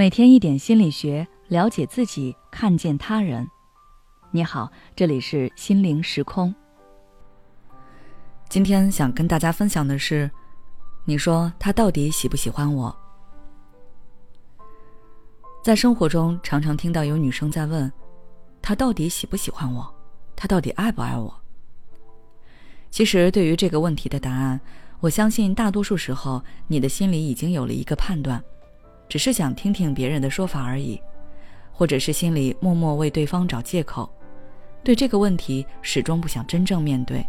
每天一点心理学，了解自己，看见他人。你好，这里是心灵时空。今天想跟大家分享的是，你说他到底喜不喜欢我？在生活中，常常听到有女生在问：他到底喜不喜欢我？他到底爱不爱我？其实，对于这个问题的答案，我相信大多数时候，你的心里已经有了一个判断。只是想听听别人的说法而已，或者是心里默默为对方找借口，对这个问题始终不想真正面对。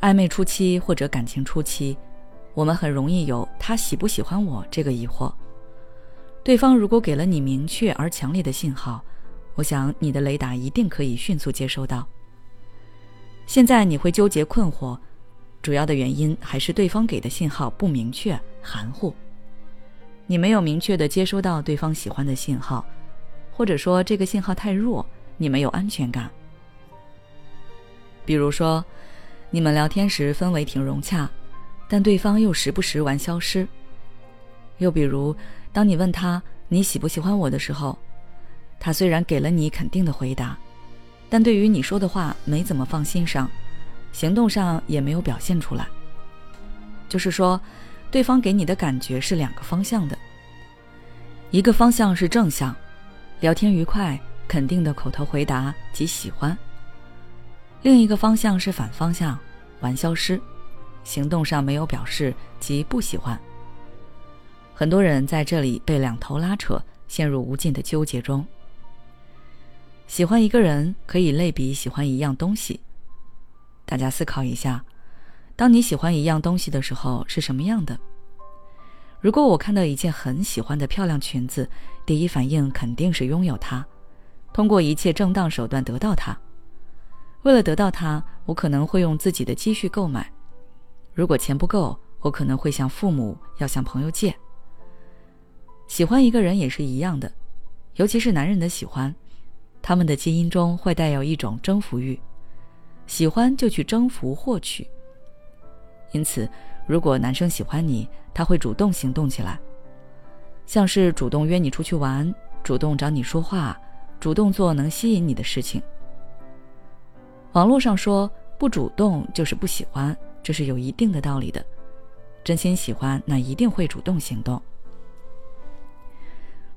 暧昧初期或者感情初期，我们很容易有他喜不喜欢我这个疑惑。对方如果给了你明确而强烈的信号，我想你的雷达一定可以迅速接收到。现在你会纠结困惑，主要的原因还是对方给的信号不明确、含糊。你没有明确的接收到对方喜欢的信号，或者说这个信号太弱，你没有安全感。比如说，你们聊天时氛围挺融洽，但对方又时不时玩消失。又比如，当你问他你喜不喜欢我的时候，他虽然给了你肯定的回答，但对于你说的话没怎么放心上，行动上也没有表现出来。就是说。对方给你的感觉是两个方向的，一个方向是正向，聊天愉快，肯定的口头回答及喜欢；另一个方向是反方向，玩消失，行动上没有表示及不喜欢。很多人在这里被两头拉扯，陷入无尽的纠结中。喜欢一个人可以类比喜欢一样东西，大家思考一下。当你喜欢一样东西的时候是什么样的？如果我看到一件很喜欢的漂亮裙子，第一反应肯定是拥有它，通过一切正当手段得到它。为了得到它，我可能会用自己的积蓄购买。如果钱不够，我可能会向父母要向朋友借。喜欢一个人也是一样的，尤其是男人的喜欢，他们的基因中会带有一种征服欲，喜欢就去征服获取。因此，如果男生喜欢你，他会主动行动起来，像是主动约你出去玩，主动找你说话，主动做能吸引你的事情。网络上说不主动就是不喜欢，这是有一定的道理的。真心喜欢，那一定会主动行动。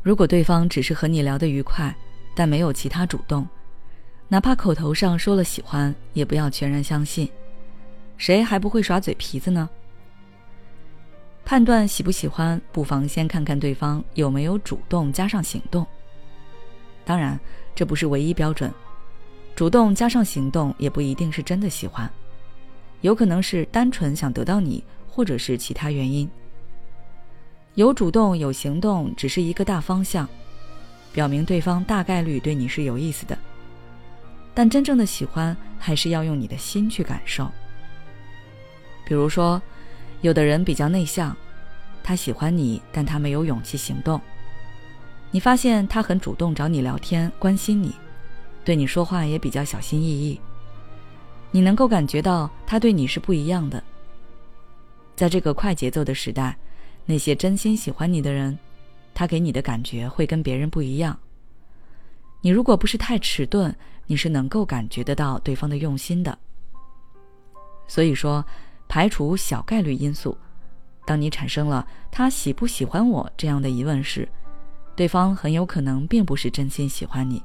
如果对方只是和你聊得愉快，但没有其他主动，哪怕口头上说了喜欢，也不要全然相信。谁还不会耍嘴皮子呢？判断喜不喜欢，不妨先看看对方有没有主动加上行动。当然，这不是唯一标准，主动加上行动也不一定是真的喜欢，有可能是单纯想得到你，或者是其他原因。有主动有行动只是一个大方向，表明对方大概率对你是有意思的，但真正的喜欢还是要用你的心去感受。比如说，有的人比较内向，他喜欢你，但他没有勇气行动。你发现他很主动找你聊天，关心你，对你说话也比较小心翼翼。你能够感觉到他对你是不一样的。在这个快节奏的时代，那些真心喜欢你的人，他给你的感觉会跟别人不一样。你如果不是太迟钝，你是能够感觉得到对方的用心的。所以说。排除小概率因素，当你产生了他喜不喜欢我这样的疑问时，对方很有可能并不是真心喜欢你，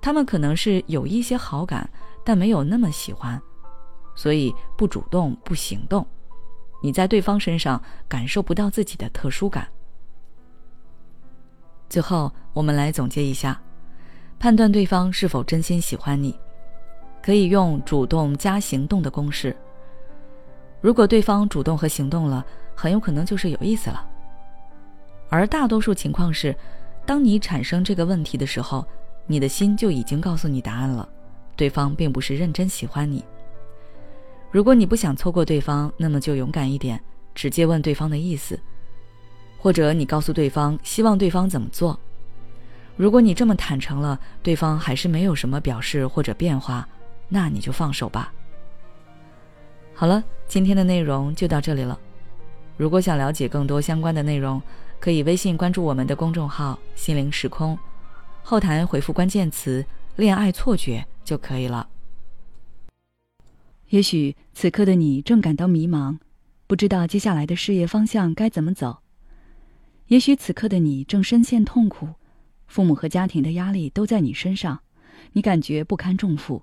他们可能是有一些好感，但没有那么喜欢，所以不主动不行动，你在对方身上感受不到自己的特殊感。最后，我们来总结一下，判断对方是否真心喜欢你，可以用主动加行动的公式。如果对方主动和行动了，很有可能就是有意思了。而大多数情况是，当你产生这个问题的时候，你的心就已经告诉你答案了，对方并不是认真喜欢你。如果你不想错过对方，那么就勇敢一点，直接问对方的意思，或者你告诉对方希望对方怎么做。如果你这么坦诚了，对方还是没有什么表示或者变化，那你就放手吧。好了，今天的内容就到这里了。如果想了解更多相关的内容，可以微信关注我们的公众号“心灵时空”，后台回复关键词“恋爱错觉”就可以了。也许此刻的你正感到迷茫，不知道接下来的事业方向该怎么走；也许此刻的你正深陷痛苦，父母和家庭的压力都在你身上，你感觉不堪重负。